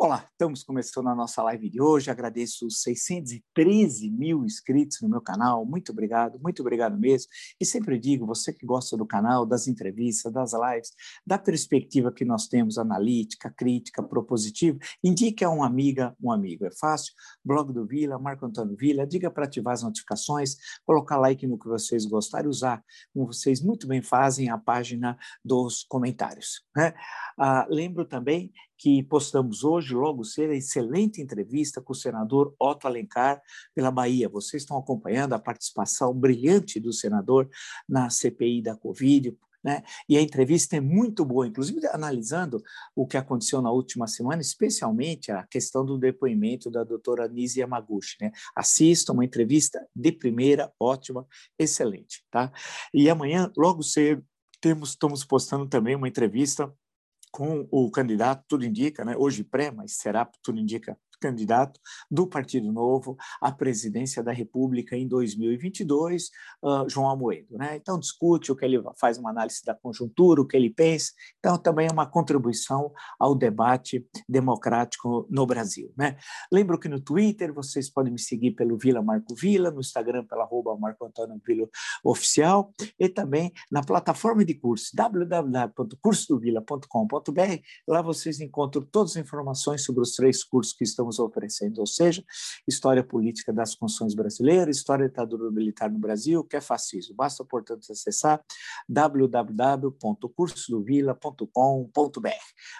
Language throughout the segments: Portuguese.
Olá, estamos começando a nossa live de hoje. Agradeço os 613 mil inscritos no meu canal. Muito obrigado, muito obrigado mesmo. E sempre digo, você que gosta do canal, das entrevistas, das lives, da perspectiva que nós temos analítica, crítica, propositiva, indique a uma amiga, um amigo. É fácil. Blog do Vila, Marco Antônio Vila, diga para ativar as notificações, colocar like no que vocês gostarem, usar, como vocês muito bem fazem, a página dos comentários. Né? Ah, lembro também que postamos hoje, logo cedo, a excelente entrevista com o senador Otto Alencar pela Bahia. Vocês estão acompanhando a participação brilhante do senador na CPI da Covid, né? E a entrevista é muito boa, inclusive analisando o que aconteceu na última semana, especialmente a questão do depoimento da doutora Nise Yamaguchi. Né? Assista uma entrevista de primeira, ótima, excelente. Tá? E amanhã, logo cedo, temos, estamos postando também uma entrevista com o candidato, tudo indica, né? hoje pré, mas será, tudo indica, candidato do Partido Novo à presidência da República em 2022, uh, João Amoedo. Né? Então, discute o que ele faz uma análise da conjuntura, o que ele pensa. Então, também é uma contribuição ao debate democrático no Brasil. Né? Lembro que no Twitter vocês podem me seguir pelo Vila Marco Vila, no Instagram pela arroba Marco Antônio Vila Oficial e também na plataforma de curso www.cursodovila.com.br. Lá vocês encontram todas as informações sobre os três cursos que estão estamos oferecendo, ou seja, história política das constituições brasileiras, história da ditadura militar no Brasil, que é fascismo. Basta, portanto, acessar www.cursodovila.com.br.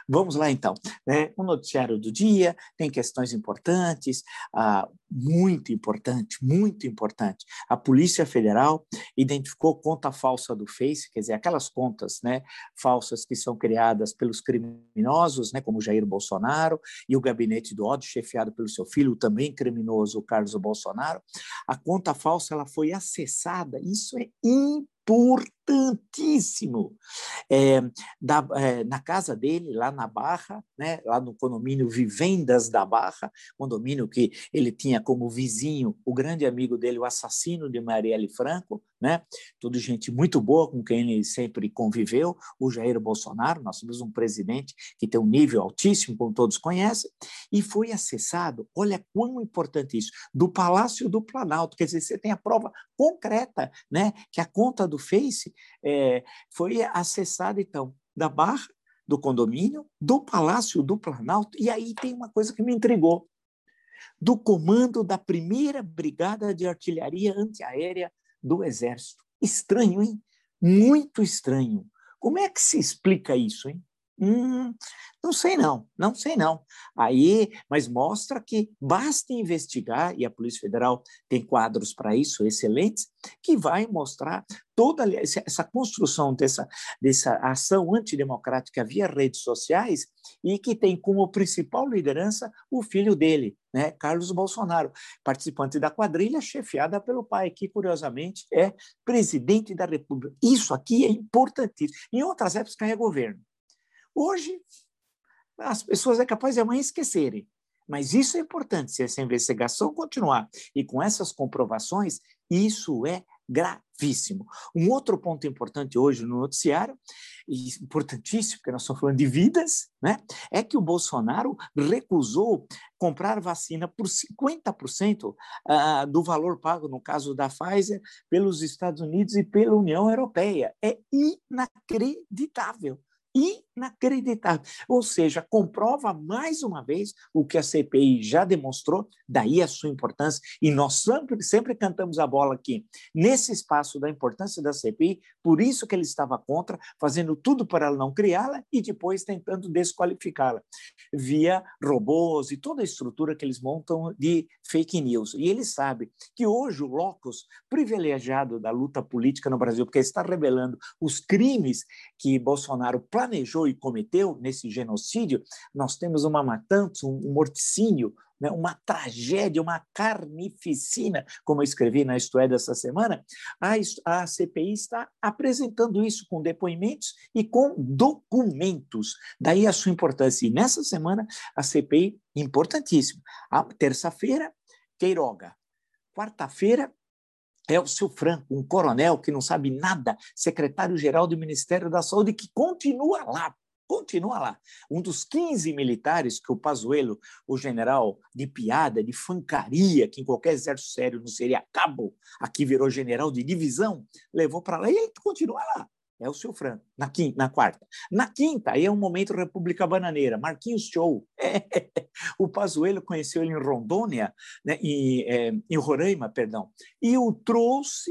Vamos lá, então. Né? O noticiário do dia tem questões importantes, ah, muito importante, muito importante. A Polícia Federal identificou conta falsa do Face, quer dizer, aquelas contas né, falsas que são criadas pelos criminosos, né, como Jair Bolsonaro e o gabinete do ódio, chefiado pelo seu filho, também criminoso, Carlos Bolsonaro. A conta falsa ela foi acessada, isso é importantíssimo. É, da, é, na casa dele, lá na Barra, né, lá no condomínio Vivendas da Barra, condomínio que ele tinha como vizinho o grande amigo dele, o assassino de Marielle Franco, né? Tudo gente muito boa com quem ele sempre conviveu, o Jair Bolsonaro. Nós temos um presidente que tem um nível altíssimo, como todos conhecem, e foi acessado. Olha quão importante isso, do Palácio do Planalto. Quer dizer, você tem a prova concreta, né? Que a conta do Face é, foi acessada então da Barra do condomínio, do Palácio do Planalto, e aí tem uma coisa que me intrigou. Do comando da primeira Brigada de Artilharia Antiaérea do Exército. Estranho, hein? Muito estranho. Como é que se explica isso, hein? Hum, não sei não, não sei não. Aí, mas mostra que basta investigar, e a Polícia Federal tem quadros para isso excelentes, que vai mostrar toda essa construção dessa, dessa ação antidemocrática via redes sociais e que tem como principal liderança o filho dele, né, Carlos Bolsonaro, participante da quadrilha chefiada pelo pai, que curiosamente é presidente da República. Isso aqui é importantíssimo. Em outras épocas é governo. Hoje, as pessoas é capaz de amanhã esquecerem. Mas isso é importante, se essa investigação continuar e com essas comprovações, isso é gravíssimo. Um outro ponto importante hoje no noticiário, e importantíssimo, porque nós estamos falando de vidas, né, é que o Bolsonaro recusou comprar vacina por 50% uh, do valor pago, no caso da Pfizer, pelos Estados Unidos e pela União Europeia. É inacreditável inacreditável. Ou seja, comprova mais uma vez o que a CPI já demonstrou, daí a sua importância, e nós sempre, sempre cantamos a bola aqui, nesse espaço da importância da CPI, por isso que ele estava contra, fazendo tudo para não criá-la e depois tentando desqualificá-la, via robôs e toda a estrutura que eles montam de fake news. E ele sabe que hoje o locus privilegiado da luta política no Brasil, porque está revelando os crimes que Bolsonaro planejou e cometeu nesse genocídio, nós temos uma matança, um morticínio, né, uma tragédia, uma carnificina, como eu escrevi na Isto é dessa semana, a, a CPI está apresentando isso com depoimentos e com documentos. Daí a sua importância. E nessa semana, a CPI, importantíssimo. A terça-feira, Queiroga. Quarta-feira, Elcio Franco, um coronel que não sabe nada, secretário-geral do Ministério da Saúde, que continua lá, continua lá. Um dos 15 militares que o Pazuello, o general de piada, de fancaria, que em qualquer exército sério não seria cabo, aqui virou general de divisão, levou para lá e ele continua lá. É o seu Franco, na, quinta, na quarta. Na quinta, aí é um momento República Bananeira, Marquinhos Show. É. O Pazuello conheceu ele em Rondônia, né, em, é, em Roraima, perdão, e o trouxe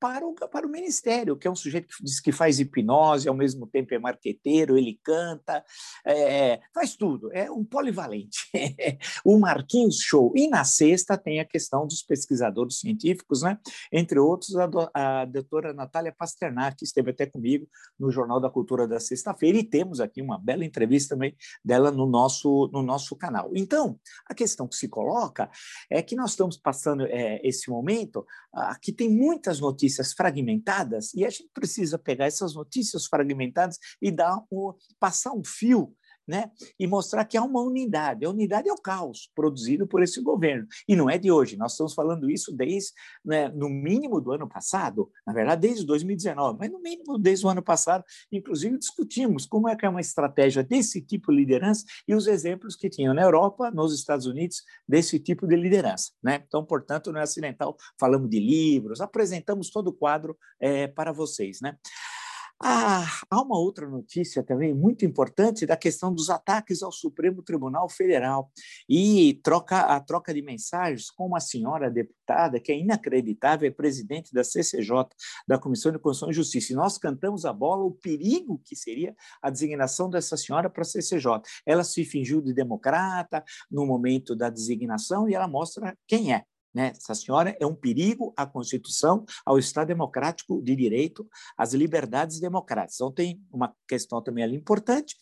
para o, para o ministério, que é um sujeito que diz que faz hipnose, ao mesmo tempo é marqueteiro, ele canta, é, faz tudo, é um polivalente. o Marquinhos Show. E na sexta tem a questão dos pesquisadores científicos, né? entre outros a, do, a doutora Natália Pasternak, que esteve até comigo no Jornal da Cultura da sexta-feira, e temos aqui uma bela entrevista também dela no nosso, no nosso canal. Então, a questão que se coloca é que nós estamos passando é, esse momento, aqui tem muitas notícias notícias fragmentadas e a gente precisa pegar essas notícias fragmentadas e dar um, passar um fio né? e mostrar que há uma unidade. A unidade é o caos produzido por esse governo. E não é de hoje, nós estamos falando isso desde, né, no mínimo do ano passado, na verdade, desde 2019, mas no mínimo desde o ano passado, inclusive discutimos como é que é uma estratégia desse tipo de liderança e os exemplos que tinham na Europa, nos Estados Unidos, desse tipo de liderança. Né? Então, portanto, não é acidental, falamos de livros, apresentamos todo o quadro é, para vocês. Né? Ah, há uma outra notícia também muito importante da questão dos ataques ao Supremo Tribunal Federal e troca, a troca de mensagens com uma senhora deputada que é inacreditável, é presidente da CCJ, da Comissão de Constituição e Justiça. E nós cantamos a bola o perigo que seria a designação dessa senhora para a CCJ. Ela se fingiu de democrata no momento da designação e ela mostra quem é. Né? Essa senhora é um perigo à Constituição, ao Estado democrático de direito, às liberdades democráticas. Então, tem uma questão também ali importante.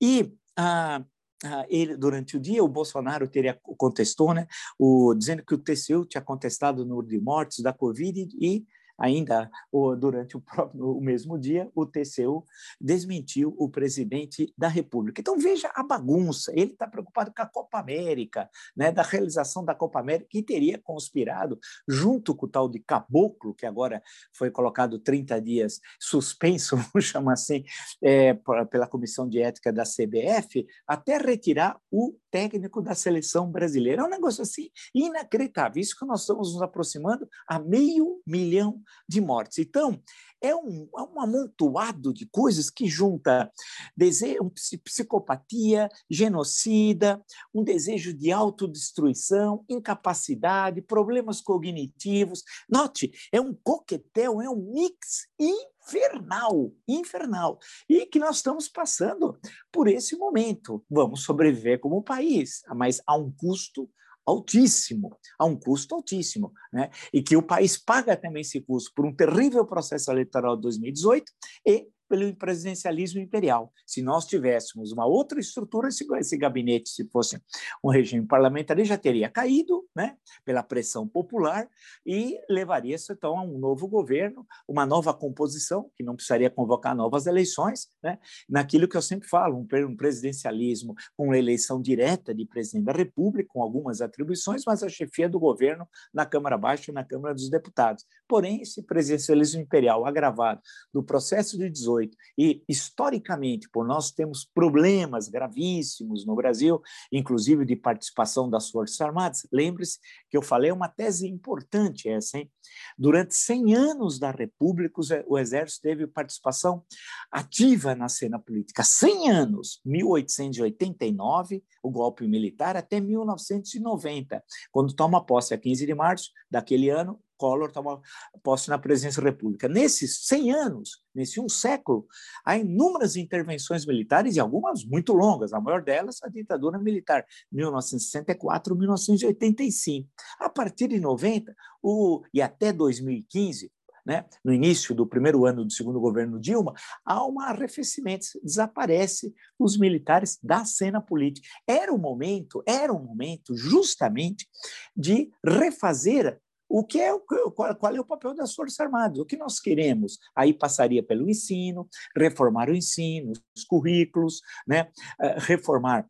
E ah, ah, ele, durante o dia, o Bolsonaro teria contestou, né, o, dizendo que o TCU tinha contestado o número de mortes da Covid e Ainda durante o, próprio, o mesmo dia, o TCU desmentiu o presidente da República. Então, veja a bagunça. Ele está preocupado com a Copa América, né, da realização da Copa América, que teria conspirado, junto com o tal de Caboclo, que agora foi colocado 30 dias suspenso, vamos chamar assim, é, pela Comissão de Ética da CBF, até retirar o técnico da seleção brasileira. É um negócio assim inacreditável. Isso que nós estamos nos aproximando a meio milhão de mortes. Então, é um, é um amontoado de coisas que junta desejo, psicopatia, genocida, um desejo de autodestruição, incapacidade, problemas cognitivos. Note, é um coquetel, é um mix infernal, infernal. E que nós estamos passando por esse momento. Vamos sobreviver como país, mas a um custo altíssimo, a um custo altíssimo, né? e que o país paga também esse custo por um terrível processo eleitoral de 2018 e pelo presidencialismo imperial. Se nós tivéssemos uma outra estrutura, esse, esse gabinete, se fosse um regime parlamentar, já teria caído né, pela pressão popular e levaria-se, então, a um novo governo, uma nova composição, que não precisaria convocar novas eleições, né, naquilo que eu sempre falo, um, um presidencialismo com eleição direta de presidente da República, com algumas atribuições, mas a chefia do governo na Câmara Baixa e na Câmara dos Deputados. Porém, esse presidencialismo imperial agravado do processo de 18 e, historicamente, por nós temos problemas gravíssimos no Brasil, inclusive de participação das Forças Armadas, lembre-se que eu falei uma tese importante essa, hein? Durante 100 anos da República, o Exército teve participação ativa na cena política. 100 anos, 1889, o golpe militar, até 1990, quando toma posse a 15 de março daquele ano, Collor toma posse na presidência da República. Nesses 100 anos, nesse um século, há inúmeras intervenções militares e algumas muito longas, a maior delas a ditadura militar, 1964-1985. A partir de 90 o, e até 2015, né, no início do primeiro ano do segundo governo Dilma, há um arrefecimento, desaparece os militares da cena política. Era o momento, era o momento justamente de refazer o que é qual é o papel das Forças Armadas? O que nós queremos? Aí passaria pelo ensino, reformar o ensino, os currículos, né? Eh, reformar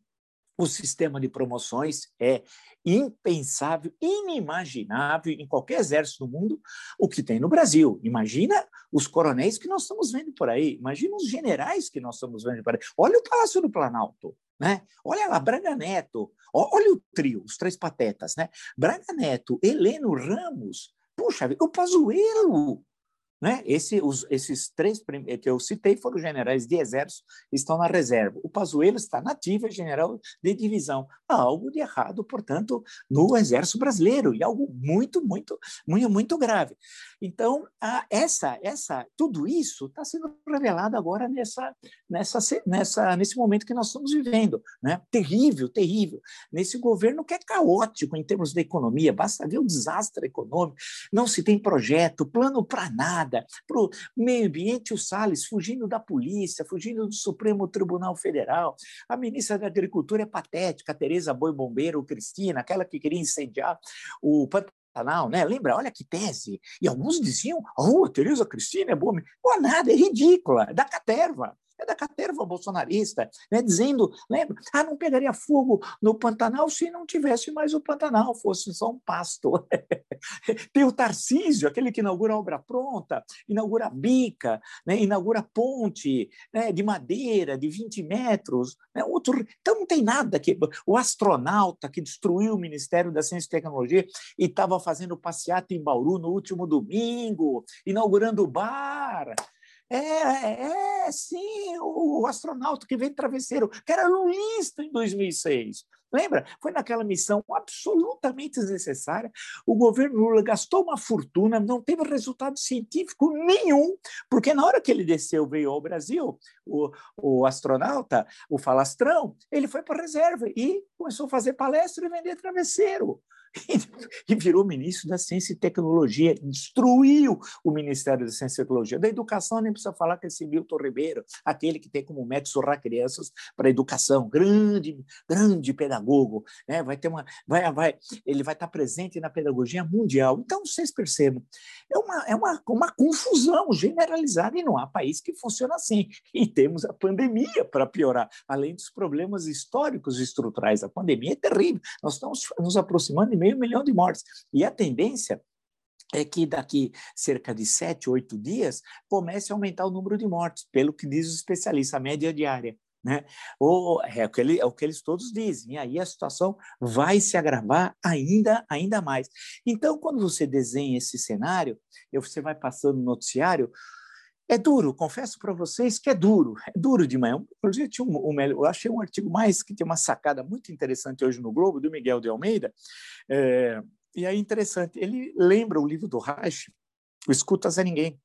O sistema de promoções é impensável, inimaginável em qualquer exército do mundo o que tem no Brasil. Imagina os coronéis que nós estamos vendo por aí, imagina os generais que nós estamos vendo por aí. Olha o Palácio do Planalto, né? Olha lá, Braga Neto, olha o trio, os três patetas, né? Braga Neto, Heleno Ramos, puxa, o Pazuello, né? Esse, os, esses três que eu citei foram generais de exército, estão na reserva. O Pazuello está nativo, é general de divisão. Há algo de errado, portanto, no exército brasileiro, e algo muito, muito, muito, muito grave. Então, essa, essa, tudo isso está sendo revelado agora nessa, nessa, nessa, nesse momento que nós estamos vivendo. Né? Terrível, terrível. Nesse governo que é caótico em termos da economia, basta ver o desastre econômico, não se tem projeto, plano para nada nada. Para o meio ambiente, o Salles fugindo da polícia, fugindo do Supremo Tribunal Federal. A ministra da Agricultura é patética, Tereza Boi Bombeiro, Cristina, aquela que queria incendiar o Pantanal, né? Lembra? Olha que tese. E alguns diziam: oh, Tereza Cristina é boa. Pô, nada, é ridícula, é da caterva é da caterva bolsonarista, né, dizendo, lembra, ah, não pegaria fogo no Pantanal se não tivesse mais o Pantanal, fosse só um pasto. Tem o Tarcísio, aquele que inaugura a obra pronta, inaugura a bica, né, inaugura ponte né, de madeira de 20 metros. Né, outro... Então não tem nada que. O astronauta que destruiu o Ministério da Ciência e Tecnologia e estava fazendo passeata em Bauru no último domingo, inaugurando o bar. É, é, sim, o astronauta que veio travesseiro, que era lulista em 2006. Lembra? Foi naquela missão absolutamente desnecessária. O governo Lula gastou uma fortuna, não teve resultado científico nenhum, porque na hora que ele desceu, veio ao Brasil, o, o astronauta, o falastrão, ele foi para a reserva e começou a fazer palestra e vender travesseiro. e virou ministro da Ciência e Tecnologia, destruiu o Ministério da Ciência e Tecnologia. Da educação, nem precisa falar que é esse Milton Ribeiro, aquele que tem como método surrar crianças para a educação, grande, grande pedagogo, né? vai ter uma, vai, vai, ele vai estar presente na pedagogia mundial. Então, vocês percebam, é uma, é uma, uma confusão generalizada e não há país que funciona assim. E temos a pandemia para piorar, além dos problemas históricos e estruturais. A pandemia é terrível. Nós estamos nos aproximando meio milhão de mortes. E a tendência é que daqui cerca de sete, oito dias comece a aumentar o número de mortes, pelo que diz o especialista, a média diária. Né? Ou, é, o que ele, é o que eles todos dizem, e aí a situação vai se agravar ainda, ainda mais. Então, quando você desenha esse cenário, você vai passando no noticiário, é duro, confesso para vocês que é duro, é duro de manhã. Inclusive, tinha um, um, eu achei um artigo mais que tem uma sacada muito interessante hoje no Globo, do Miguel de Almeida, é, e é interessante, ele lembra o livro do Reich, O Escutas a Ninguém,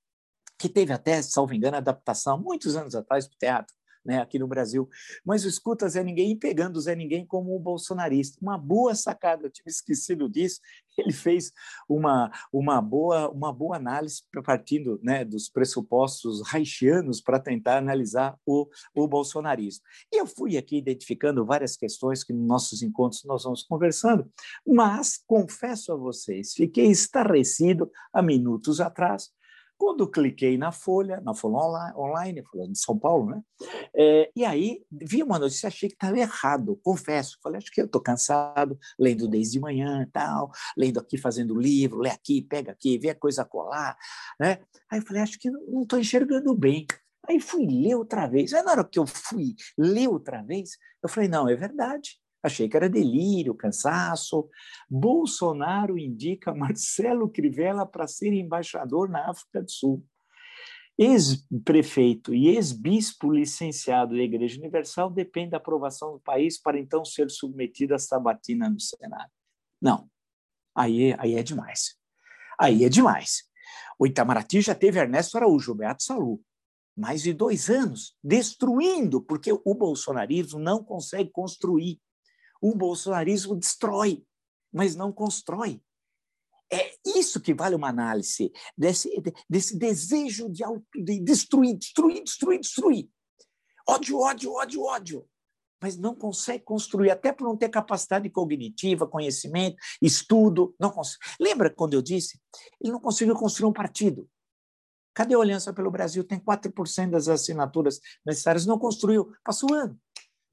que teve até, salvo engano, adaptação muitos anos atrás para o teatro né, aqui no Brasil. Mas escuta Zé Ninguém pegando o Zé Ninguém como um bolsonarista. Uma boa sacada, eu tinha esquecido disso. Ele fez uma, uma, boa, uma boa análise partindo né, dos pressupostos haitianos para tentar analisar o, o bolsonarismo. E eu fui aqui identificando várias questões que nos nossos encontros nós vamos conversando, mas confesso a vocês, fiquei estarrecido há minutos atrás quando cliquei na Folha, na Folha Online, Folha de São Paulo, né? É, e aí vi uma notícia, achei que estava errado, confesso. Falei, acho que eu estou cansado, lendo desde manhã tal, lendo aqui, fazendo livro, lê aqui, pega aqui, vê a coisa colar, né? Aí falei, acho que não estou enxergando bem. Aí fui ler outra vez. Aí na hora que eu fui ler outra vez, eu falei, não, é verdade. Achei que era delírio, cansaço. Bolsonaro indica Marcelo Crivella para ser embaixador na África do Sul. Ex-prefeito e ex-bispo licenciado da Igreja Universal depende da aprovação do país para então ser submetido à sabatina no Senado. Não, aí, aí é demais. Aí é demais. O Itamaraty já teve Ernesto Araújo, Beato Salu, mais de dois anos, destruindo, porque o bolsonarismo não consegue construir. O bolsonarismo destrói, mas não constrói. É isso que vale uma análise desse, desse desejo de, auto, de destruir, destruir, destruir, destruir. Ódio, ódio, ódio, ódio. Mas não consegue construir, até por não ter capacidade cognitiva, conhecimento, estudo. Não consegue. Lembra quando eu disse? Ele não conseguiu construir um partido. Cadê a Aliança pelo Brasil? Tem 4% das assinaturas necessárias, não construiu. Passou ano.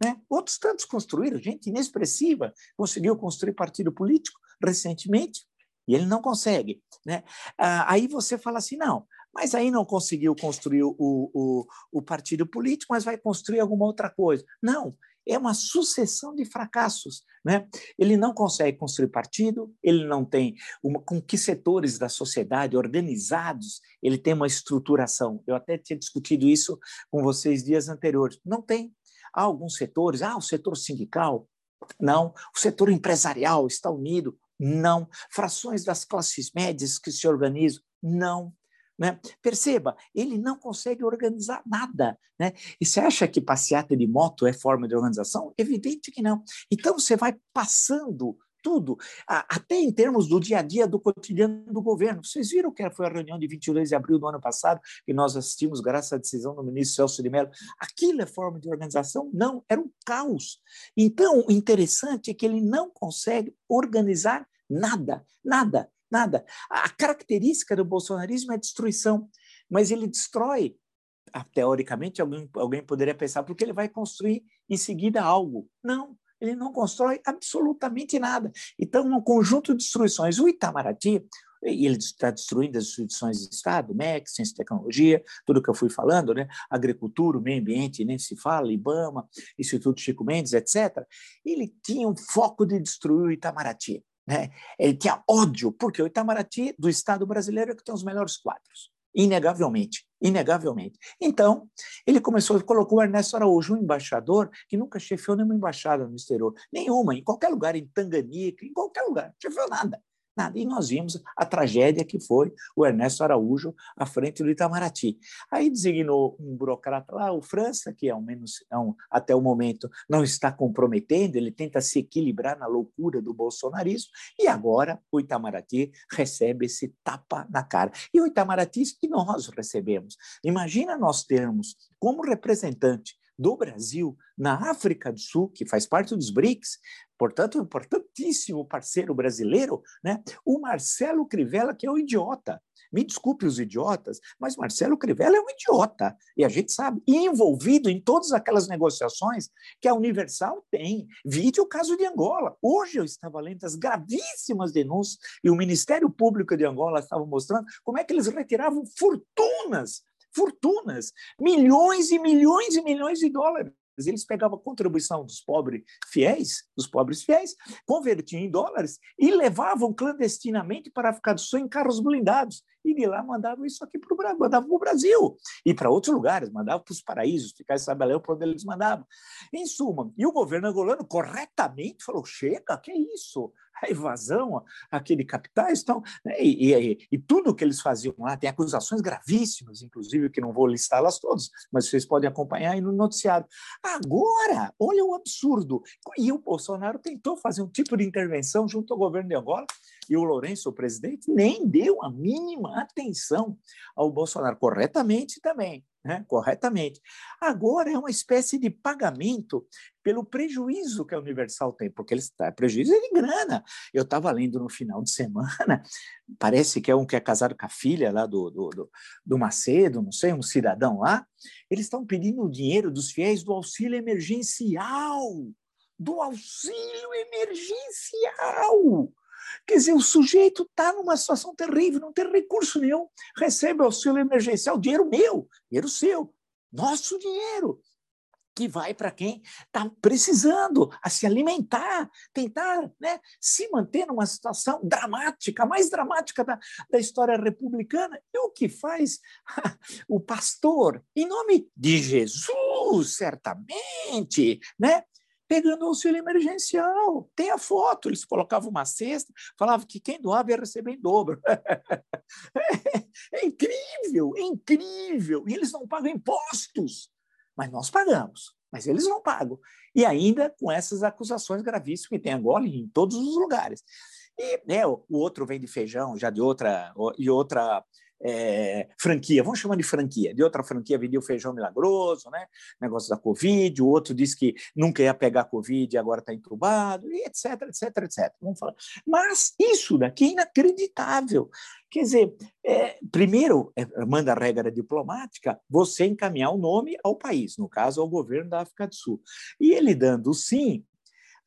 Né? Outros tantos construíram, gente inexpressiva, conseguiu construir partido político recentemente, e ele não consegue. Né? Ah, aí você fala assim: não, mas aí não conseguiu construir o, o, o partido político, mas vai construir alguma outra coisa. Não, é uma sucessão de fracassos. Né? Ele não consegue construir partido, ele não tem uma, com que setores da sociedade organizados ele tem uma estruturação. Eu até tinha discutido isso com vocês dias anteriores. Não tem. Há alguns setores, ah, o setor sindical, não. O setor empresarial está unido, não. Frações das classes médias que se organizam, não. Né? Perceba, ele não consegue organizar nada. Né? E você acha que passeata de moto é forma de organização? Evidente que não. Então você vai passando tudo, até em termos do dia a dia, do cotidiano do governo. Vocês viram que foi a reunião de 22 de abril do ano passado, que nós assistimos graças à decisão do ministro Celso de Mello? Aquilo é forma de organização? Não, era um caos. Então, o interessante é que ele não consegue organizar nada, nada nada. A característica do bolsonarismo é destruição, mas ele destrói, ah, teoricamente, alguém, alguém poderia pensar, porque ele vai construir em seguida algo. Não, ele não constrói absolutamente nada. Então, um conjunto de destruições. O Itamaraty, ele está destruindo as instituições de Estado, MEC, ciência e tecnologia, tudo que eu fui falando, né? agricultura, meio ambiente, nem se fala, IBAMA, Instituto Chico Mendes, etc. Ele tinha um foco de destruir o Itamaraty. Né? Ele tinha ódio, porque o Itamaraty, do Estado brasileiro, é que tem os melhores quadros, inegavelmente, inegavelmente. Então, ele começou, colocou Ernesto Araújo, um embaixador que nunca chefiou nenhuma embaixada no exterior, nenhuma, em qualquer lugar, em Tanganica, em qualquer lugar, chefiou nada. Nada. E nós vimos a tragédia que foi o Ernesto Araújo à frente do Itamaraty. Aí designou um burocrata lá, o França, que ao menos é um, até o momento não está comprometendo, ele tenta se equilibrar na loucura do bolsonarismo, e agora o Itamaraty recebe esse tapa na cara. E o Itamaraty que nós recebemos. Imagina nós termos como representante do Brasil na África do Sul, que faz parte dos BRICS, portanto, um importantíssimo parceiro brasileiro, né? o Marcelo Crivella, que é um idiota. Me desculpe os idiotas, mas Marcelo Crivella é um idiota, e a gente sabe, envolvido em todas aquelas negociações que a Universal tem. Vide o caso de Angola. Hoje eu estava lendo as gravíssimas denúncias, e o Ministério Público de Angola estava mostrando como é que eles retiravam fortunas fortunas, milhões e milhões e milhões de dólares. Eles pegavam a contribuição dos pobres fiéis, dos pobres fiéis, convertiam em dólares e levavam clandestinamente para a África do em carros blindados. E de lá mandavam isso aqui para o Brasil, mandavam para o Brasil e para outros lugares, mandavam para os paraísos, ficar sabe lá para onde eles mandavam. Em suma, e o governo angolano corretamente falou: chega, que é isso? A evasão, aquele capitais, então, né, e, e, e, tudo que eles faziam lá, tem acusações gravíssimas, inclusive, que não vou listá-las todas, mas vocês podem acompanhar aí no noticiário. Agora, olha o absurdo, e o Bolsonaro tentou fazer um tipo de intervenção junto ao governo de Angola, e o Lourenço, o presidente, nem deu a mínima atenção ao Bolsonaro, corretamente também né, corretamente. Agora é uma espécie de pagamento pelo prejuízo que a Universal tem, porque eles tá, prejuízo de grana. Eu estava lendo no final de semana, parece que é um que é casado com a filha lá do, do, do, do Macedo, não sei, um cidadão lá. Eles estão pedindo o dinheiro dos fiéis do auxílio emergencial. Do auxílio emergencial. Quer dizer, o sujeito está numa situação terrível, não tem recurso nenhum, recebe auxílio emergencial, dinheiro meu, dinheiro seu, nosso dinheiro, que vai para quem está precisando a se alimentar, tentar né, se manter numa situação dramática, a mais dramática da, da história republicana. E o que faz o pastor, em nome de Jesus, certamente, né? Pegando auxílio emergencial. Tem a foto, eles colocavam uma cesta, falavam que quem doava ia receber em dobro. é, incrível, é incrível. E eles não pagam impostos, mas nós pagamos, mas eles não pagam. E ainda com essas acusações gravíssimas que tem agora em todos os lugares. E né, o outro vem de feijão, já de outra, e outra é, franquia, vamos chamar de franquia. De outra franquia vendia o feijão milagroso, né? negócio da Covid, o outro disse que nunca ia pegar Covid e agora está entubado, e etc, etc, etc. Vamos falar. Mas isso daqui é inacreditável. Quer dizer, é, primeiro, é, manda a regra diplomática, você encaminhar o nome ao país, no caso, ao governo da África do Sul. E ele dando sim,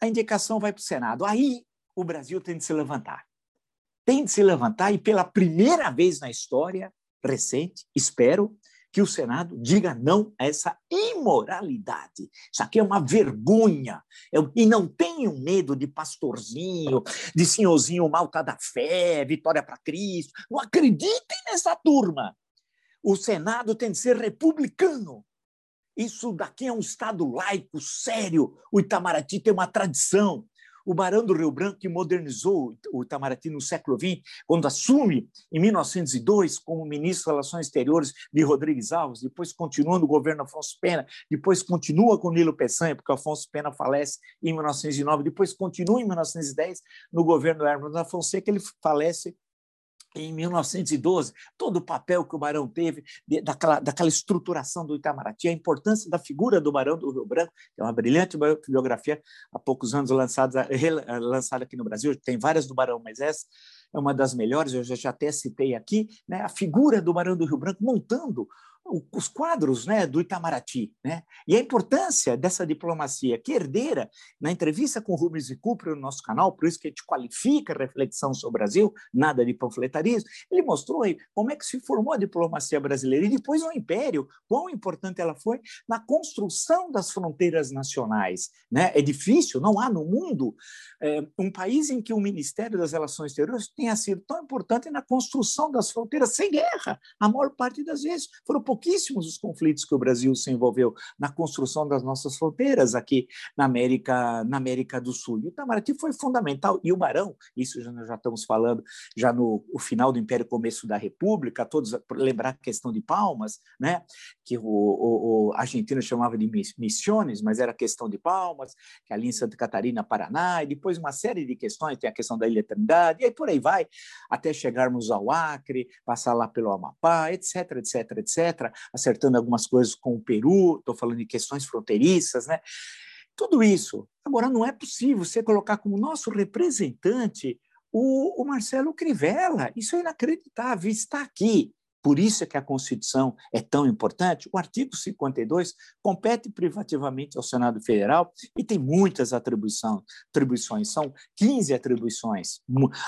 a indicação vai para o Senado. Aí o Brasil tem de se levantar. Tem de se levantar e, pela primeira vez na história recente, espero, que o Senado diga não a essa imoralidade. Isso aqui é uma vergonha. Eu, e não tenham medo de pastorzinho, de senhorzinho malta da fé, vitória para Cristo. Não acreditem nessa turma. O Senado tem de ser republicano. Isso daqui é um Estado laico, sério. O Itamaraty tem uma tradição. O Barão do Rio Branco, que modernizou o Itamaraty no século XX, quando assume em 1902 como ministro das Relações Exteriores de Rodrigues Alves, depois continua no governo Afonso Pena, depois continua com Nilo Peçanha, porque Afonso Pena falece em 1909, depois continua em 1910 no governo Hermes da Fonseca, ele falece em 1912, todo o papel que o Barão teve daquela, daquela estruturação do Itamaraty, a importância da figura do Barão do Rio Branco, é uma brilhante biografia, há poucos anos lançada, lançada aqui no Brasil, tem várias do Barão, mas essa é uma das melhores, eu já, já até citei aqui, né, a figura do Barão do Rio Branco montando os quadros né, do Itamaraty. Né? E a importância dessa diplomacia, que herdeira, na entrevista com Rubens e Cooper no nosso canal, por isso que a gente qualifica a reflexão sobre o Brasil, nada de panfletarismo, ele mostrou aí como é que se formou a diplomacia brasileira e depois o Império, quão importante ela foi na construção das fronteiras nacionais. Né? É difícil, não há no mundo é, um país em que o Ministério das Relações Exteriores tenha sido tão importante na construção das fronteiras sem guerra. A maior parte das vezes foram pouquíssimos os conflitos que o Brasil se envolveu na construção das nossas fronteiras aqui na América, na América do Sul. E o Itamaraty foi fundamental. E o Barão, isso já, já estamos falando já no final do Império, começo da República, todos lembrar a questão de Palmas, né? que o, o, o argentino chamava de missões, mas era questão de Palmas, que ali em Santa Catarina, Paraná, e depois uma série de questões, tem a questão da Ilha Trindade, e aí por aí vai, até chegarmos ao Acre, passar lá pelo Amapá, etc, etc, etc acertando algumas coisas com o Peru, estou falando de questões fronteiriças, né? Tudo isso. Agora, não é possível você colocar como nosso representante o, o Marcelo Crivella. Isso é inacreditável, está aqui. Por isso é que a Constituição é tão importante. O artigo 52 compete privativamente ao Senado Federal e tem muitas atribuições, atribuições. são 15 atribuições,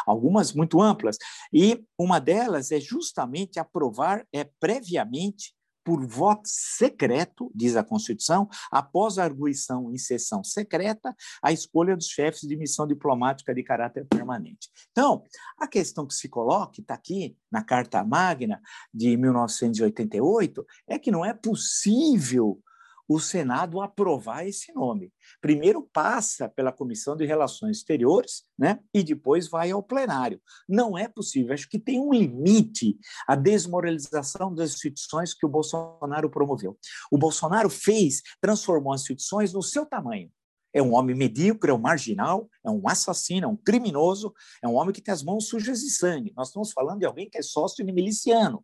algumas muito amplas, e uma delas é justamente aprovar é, previamente por voto secreto, diz a Constituição, após a arguição em sessão secreta, a escolha dos chefes de missão diplomática de caráter permanente. Então, a questão que se coloca, está aqui na Carta Magna de 1988, é que não é possível o Senado aprovar esse nome. Primeiro passa pela Comissão de Relações Exteriores, né? E depois vai ao plenário. Não é possível. Acho que tem um limite a desmoralização das instituições que o Bolsonaro promoveu. O Bolsonaro fez, transformou as instituições no seu tamanho. É um homem medíocre, é um marginal, é um assassino, é um criminoso, é um homem que tem as mãos sujas de sangue. Nós estamos falando de alguém que é sócio de miliciano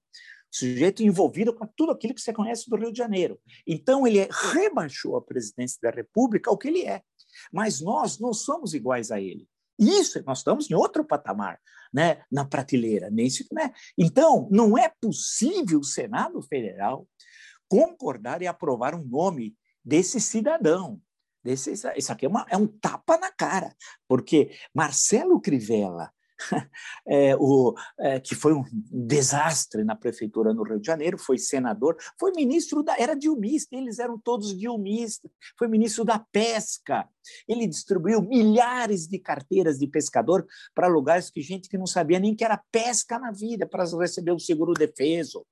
sujeito envolvido com tudo aquilo que você conhece do Rio de Janeiro. Então, ele rebaixou a presidência da República ao que ele é. Mas nós não somos iguais a ele. Isso, nós estamos em outro patamar, né, na prateleira. Nesse, né? Então, não é possível o Senado Federal concordar e aprovar um nome desse cidadão. Desse, isso aqui é, uma, é um tapa na cara, porque Marcelo Crivella é, o, é, que foi um desastre na prefeitura no Rio de Janeiro, foi senador, foi ministro da. Era dilmista, eles eram todos dilmistas, foi ministro da pesca. Ele distribuiu milhares de carteiras de pescador para lugares que gente que não sabia nem que era pesca na vida, para receber o seguro defeso.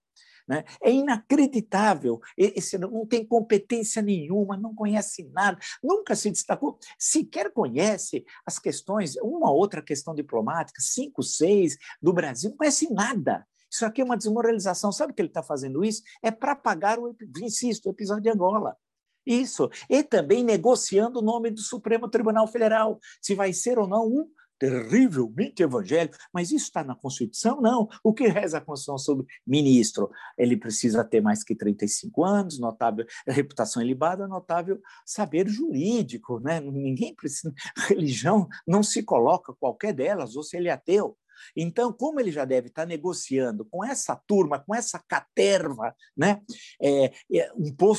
Né? É inacreditável. Esse não tem competência nenhuma, não conhece nada, nunca se destacou, sequer conhece as questões, uma outra questão diplomática, cinco, seis, do Brasil, não conhece nada. Isso aqui é uma desmoralização. Sabe que ele está fazendo isso? É para pagar, o, insisto, o episódio de Angola. Isso. E também negociando o nome do Supremo Tribunal Federal, se vai ser ou não um terrivelmente evangélico, mas isso está na Constituição? Não. O que reza a Constituição sobre ministro? Ele precisa ter mais que 35 anos, notável reputação ilibada, notável saber jurídico, né? Ninguém precisa. Religião não se coloca qualquer delas, ou se ele é ateu. Então, como ele já deve estar negociando com essa turma, com essa caterva, né, é, é,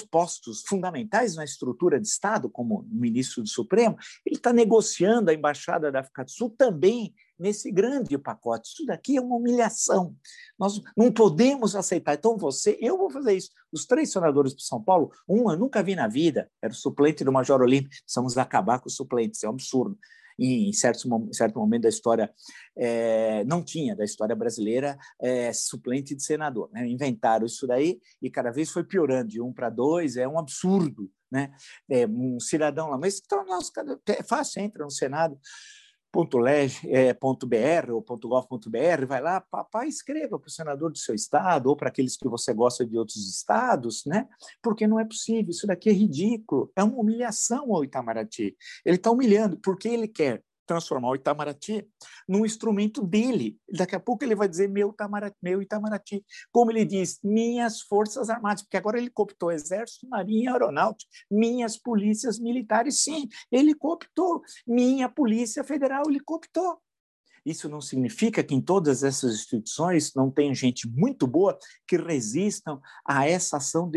postos fundamentais na estrutura de Estado, como ministro do Supremo, ele está negociando a embaixada da África do Sul também nesse grande pacote. Isso daqui é uma humilhação. Nós não podemos aceitar. Então, você, eu vou fazer isso. Os três senadores de São Paulo, um eu nunca vi na vida, era o suplente do Major Olímpio. Precisamos acabar com os suplentes, é um absurdo em certo, certo momento da história, é, não tinha, da história brasileira, é, suplente de senador. Né? Inventaram isso daí e cada vez foi piorando, de um para dois, é um absurdo. Né? É, um cidadão lá, mas então, nossa, é fácil, entra no Senado, .leg.br ou .gov.br, vai lá, papai, escreva para o senador do seu estado ou para aqueles que você gosta de outros estados, né? Porque não é possível, isso daqui é ridículo, é uma humilhação ao Itamaraty. Ele está humilhando porque ele quer transformar o Itamaraty num instrumento dele. Daqui a pouco ele vai dizer meu Itamaraty, meu Itamaraty. Como ele diz, minhas forças armadas, porque agora ele cooptou Exército, Marinha, Aeronáutica, minhas polícias militares, sim, ele cooptou. Minha Polícia Federal, ele cooptou. Isso não significa que em todas essas instituições não tem gente muito boa que resistam a essa ação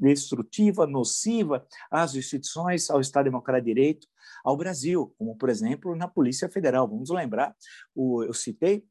destrutiva, nociva às instituições, ao Estado Democrático de Direito, ao Brasil, como, por exemplo, na Polícia Federal. Vamos lembrar, eu citei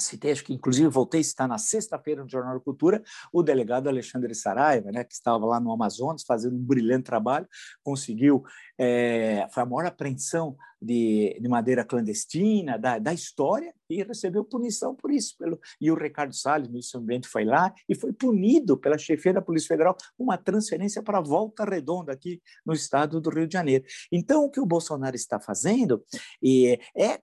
citei, acho que inclusive voltei a citar na sexta-feira no Jornal da Cultura, o delegado Alexandre Saraiva, né, que estava lá no Amazonas fazendo um brilhante trabalho, conseguiu, é, foi a maior apreensão de, de madeira clandestina da, da, história e recebeu punição por isso. Pelo, e o Ricardo Salles, ministro do Ambiente, foi lá e foi punido pela chefia da Polícia Federal uma transferência para Volta Redonda, aqui no estado do Rio de Janeiro. Então, o que o Bolsonaro está fazendo é é,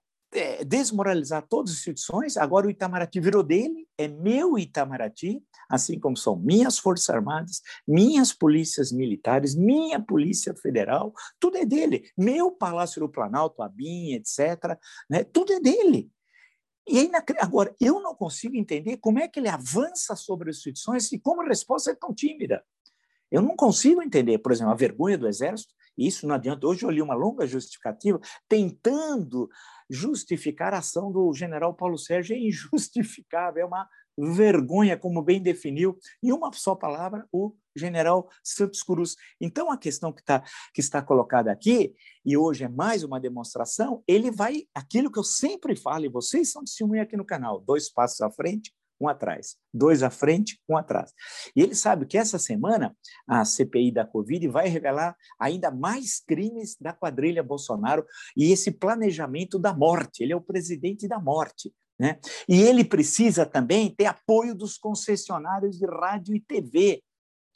desmoralizar todas as instituições. Agora o Itamaraty virou dele, é meu Itamaraty, assim como são minhas Forças Armadas, minhas polícias militares, minha Polícia Federal, tudo é dele. Meu Palácio do Planalto, a BIM, etc., né, tudo é dele. E aí, agora, eu não consigo entender como é que ele avança sobre as instituições e como a resposta é tão tímida. Eu não consigo entender, por exemplo, a vergonha do Exército, isso não adianta. Hoje eu li uma longa justificativa tentando justificar a ação do general Paulo Sérgio. É injustificável, é uma vergonha, como bem definiu, em uma só palavra, o general Santos Cruz. Então, a questão que, tá, que está colocada aqui, e hoje é mais uma demonstração, ele vai, aquilo que eu sempre falo, e vocês são testemunha aqui no canal, dois passos à frente, um atrás. Dois à frente, um atrás. E ele sabe que essa semana a CPI da Covid vai revelar ainda mais crimes da quadrilha Bolsonaro e esse planejamento da morte. Ele é o presidente da morte. Né? E ele precisa também ter apoio dos concessionários de rádio e TV.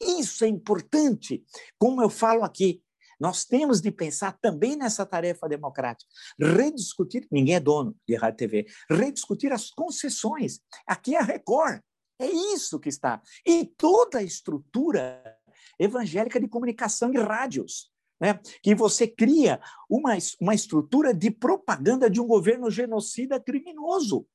Isso é importante. Como eu falo aqui, nós temos de pensar também nessa tarefa democrática, rediscutir, ninguém é dono de rádio TV, rediscutir as concessões. Aqui é a Record, é isso que está. E toda a estrutura evangélica de comunicação e rádios. Né? que você cria uma, uma estrutura de propaganda de um governo genocida criminoso.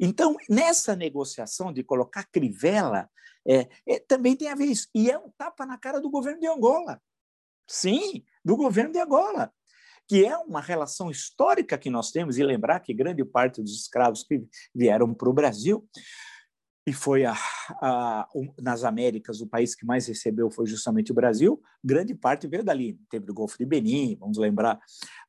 Então, nessa negociação de colocar crivela, é, é, também tem a ver isso. E é um tapa na cara do governo de Angola. Sim, do governo de Angola, que é uma relação histórica que nós temos, e lembrar que grande parte dos escravos que vieram para o Brasil e foi a, a, nas Américas o país que mais recebeu foi justamente o Brasil, grande parte veio dali. Teve o Golfo de Benin, vamos lembrar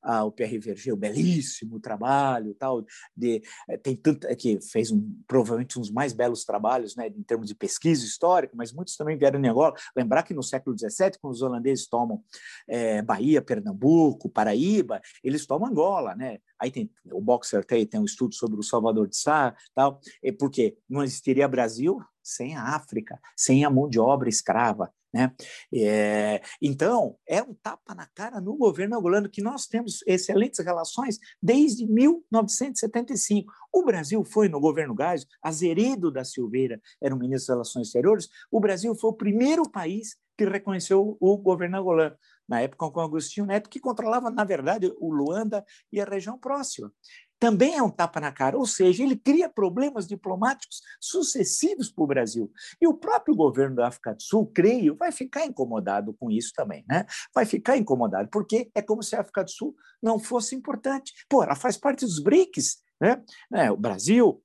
ah, o Pierre Verger, o belíssimo trabalho, tal, de, eh, tem tanto que fez um, provavelmente um dos mais belos trabalhos, né, em termos de pesquisa histórica, mas muitos também vieram de Angola. Lembrar que no século XVII, quando os holandeses tomam é, Bahia, Pernambuco, Paraíba, eles tomam Angola, né? Aí tem o Boxer tem, tem um estudo sobre o Salvador de Sá, tal, é porque não existiria Brasil sem a África, sem a mão de obra escrava. Né? É, então, é um tapa na cara no governo angolano que nós temos excelentes relações desde 1975. O Brasil foi no governo Gás, Azeredo da Silveira era o ministro das Relações Exteriores, o Brasil foi o primeiro país que reconheceu o governo angolano na época com Agostinho Neto, que controlava, na verdade, o Luanda e a região próxima. também é um tapa na cara, ou seja, ele cria problemas diplomáticos sucessivos para o Brasil. E o próprio governo da África do Sul, creio, vai ficar incomodado com isso também, né? Vai ficar incomodado, porque é como se a África do Sul não fosse importante. Pô, ela faz parte dos BRICS, né? É, o Brasil,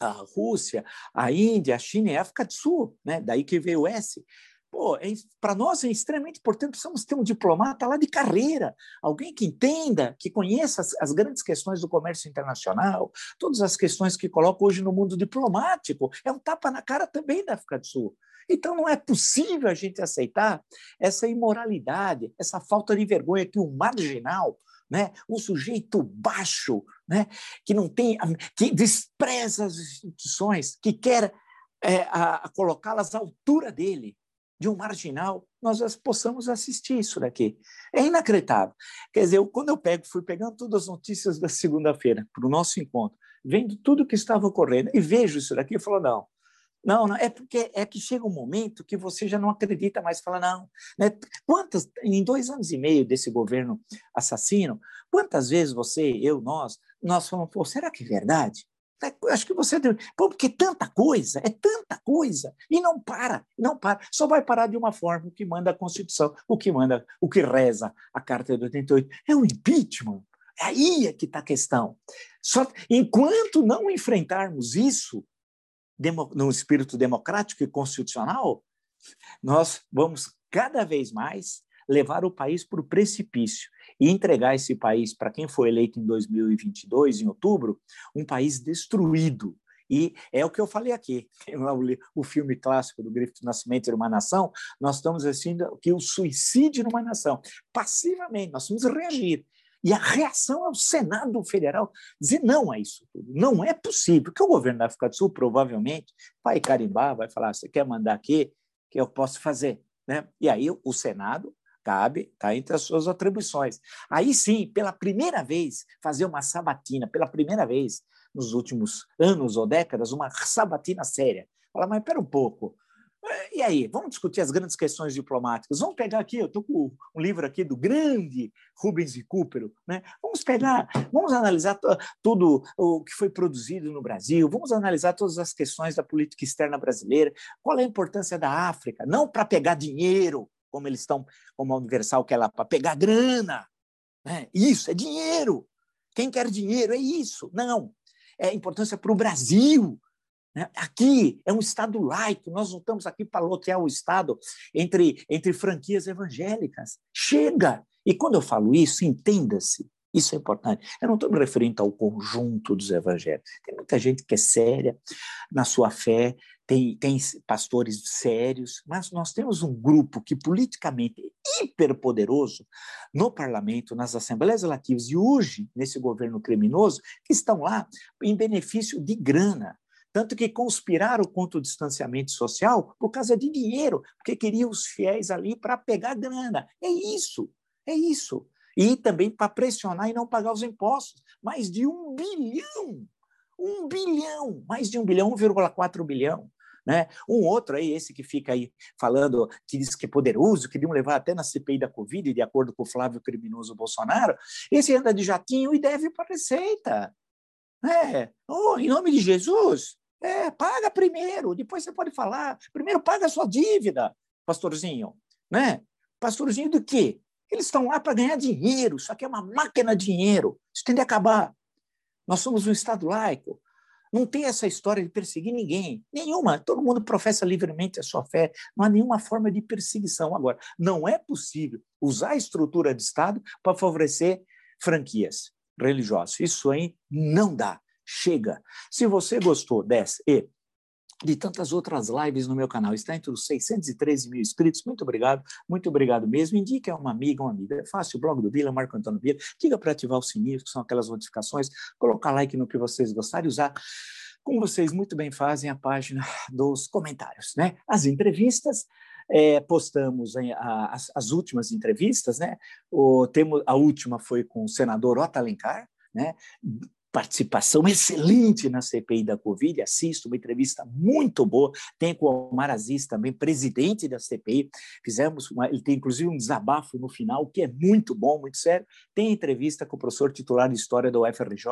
a Rússia, a Índia, a China e a África do Sul, né? daí que veio o S. Pô, é, para nós é extremamente importante, precisamos ter um diplomata lá de carreira, alguém que entenda, que conheça as, as, grandes questões do comércio internacional, todas as questões que coloca hoje no mundo diplomático. É um tapa na cara também da África do Sul. Então não é possível a gente aceitar essa imoralidade, essa falta de vergonha que o marginal, né? um sujeito baixo, né? que não tem, que despreza as instituições, que quer é, colocá-las à altura dele, de um marginal, nós possamos assistir isso daqui. É inacreditável. Quer dizer, eu, quando eu pego, fui pegando todas as notícias da segunda-feira para o nosso encontro, vendo tudo o que estava ocorrendo e vejo isso daqui e falo, não, não, não, é porque é que chega um momento que você já não acredita mais, fala, não. Né? Quantas, em dois anos e meio desse governo assassino, quantas vezes você, eu, nós, nós falamos, pô, será que é verdade? É, acho que você. Pô, porque tanta coisa, é tanta coisa, e não para, não para. Só vai parar de uma forma, o que manda a Constituição, o que manda, o que reza a Carta de 88. É o impeachment. É aí é que está a questão. Só, enquanto não enfrentarmos isso, no espírito democrático e constitucional, nós vamos cada vez mais levar o país para o precipício e entregar esse país para quem foi eleito em 2022, em outubro, um país destruído. E é o que eu falei aqui, o filme clássico do Griffith Nascimento de uma Nação, nós estamos assistindo que o suicídio numa nação, passivamente, nós vamos reagir. E a reação é o Senado Federal dizer não a isso tudo. Não é possível, que o governo da África do Sul provavelmente vai carimbar, vai falar, você quer mandar aqui, que eu posso fazer. Né? E aí o Senado cabe, está entre as suas atribuições. Aí sim, pela primeira vez, fazer uma sabatina, pela primeira vez nos últimos anos ou décadas, uma sabatina séria. Falar, mas espera um pouco, e aí, vamos discutir as grandes questões diplomáticas. Vamos pegar aqui, eu estou com um livro aqui do grande Rubens Cúpero, né? Vamos pegar, vamos analisar tudo o que foi produzido no Brasil, vamos analisar todas as questões da política externa brasileira, qual é a importância da África, não para pegar dinheiro, como eles estão, como a Universal quer lá, para pegar grana. Né? Isso, é dinheiro. Quem quer dinheiro é isso. Não. É importância para o Brasil, né? Aqui é um Estado laico, nós não estamos aqui para lotear o Estado entre, entre franquias evangélicas. Chega! E quando eu falo isso, entenda-se, isso é importante. Eu não estou me referindo ao conjunto dos evangélicos. Tem muita gente que é séria na sua fé, tem, tem pastores sérios, mas nós temos um grupo que politicamente é hiperpoderoso no parlamento, nas assembleias legislativas e hoje nesse governo criminoso, que estão lá em benefício de grana. Tanto que conspiraram contra o distanciamento social por causa de dinheiro, porque queriam os fiéis ali para pegar grana. É isso, é isso. E também para pressionar e não pagar os impostos. Mais de um bilhão, um bilhão, mais de um bilhão, 1,4 bilhão. Né? Um outro aí, esse que fica aí falando, que diz que é poderoso, queriam levar até na CPI da Covid, de acordo com o Flávio Criminoso Bolsonaro, esse anda de jatinho e deve para a Receita. É. Oh, em nome de Jesus, é, paga primeiro, depois você pode falar. Primeiro paga a sua dívida, pastorzinho. Né? Pastorzinho do quê? Eles estão lá para ganhar dinheiro, isso aqui é uma máquina de dinheiro. Isso tem de acabar. Nós somos um Estado laico. Não tem essa história de perseguir ninguém, nenhuma. Todo mundo professa livremente a sua fé. Não há nenhuma forma de perseguição. Agora, não é possível usar a estrutura de Estado para favorecer franquias religiosas. Isso aí não dá. Chega. Se você gostou dessa e de tantas outras lives no meu canal, está entre os 613 mil inscritos, muito obrigado, muito obrigado mesmo. Indique a uma amiga, uma amiga. É fácil, o blog do Bila, Marco Antônio Bila. Diga para ativar o sininho, que são aquelas notificações, colocar like no que vocês gostarem, usar como vocês muito bem fazem a página dos comentários, né? As entrevistas, é, postamos em, a, as, as, últimas entrevistas, né? O, temos, a última foi com o senador Otto Alencar, né? Participação excelente na CPI da Covid, assisto uma entrevista muito boa, tem com o Omar Aziz também, presidente da CPI, fizemos, uma, ele tem inclusive um desabafo no final, que é muito bom, muito sério, tem entrevista com o professor titular de História da UFRJ,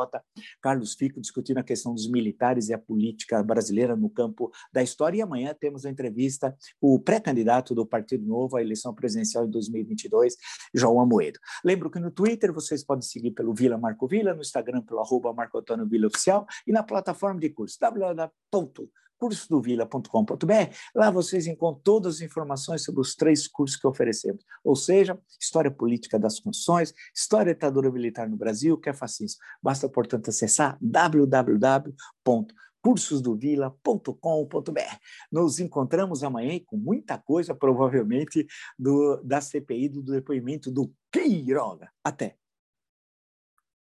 Carlos Fico, discutindo a questão dos militares e a política brasileira no campo da história, e amanhã temos a entrevista com o pré-candidato do Partido Novo à eleição presidencial de 2022, João Amoedo. Lembro que no Twitter vocês podem seguir pelo Vila Marco Vila, no Instagram pelo arroba Marco Antônio Vila Oficial e na plataforma de curso www.cursodovila.com.br. Lá vocês encontram todas as informações sobre os três cursos que oferecemos, ou seja, História Política das Funções, História Ditadura Militar no Brasil, que é fascismo. Basta, portanto, acessar www cursosdovila.com.br. Nos encontramos amanhã com muita coisa, provavelmente, do, da CPI, do depoimento do Quiroga. Até!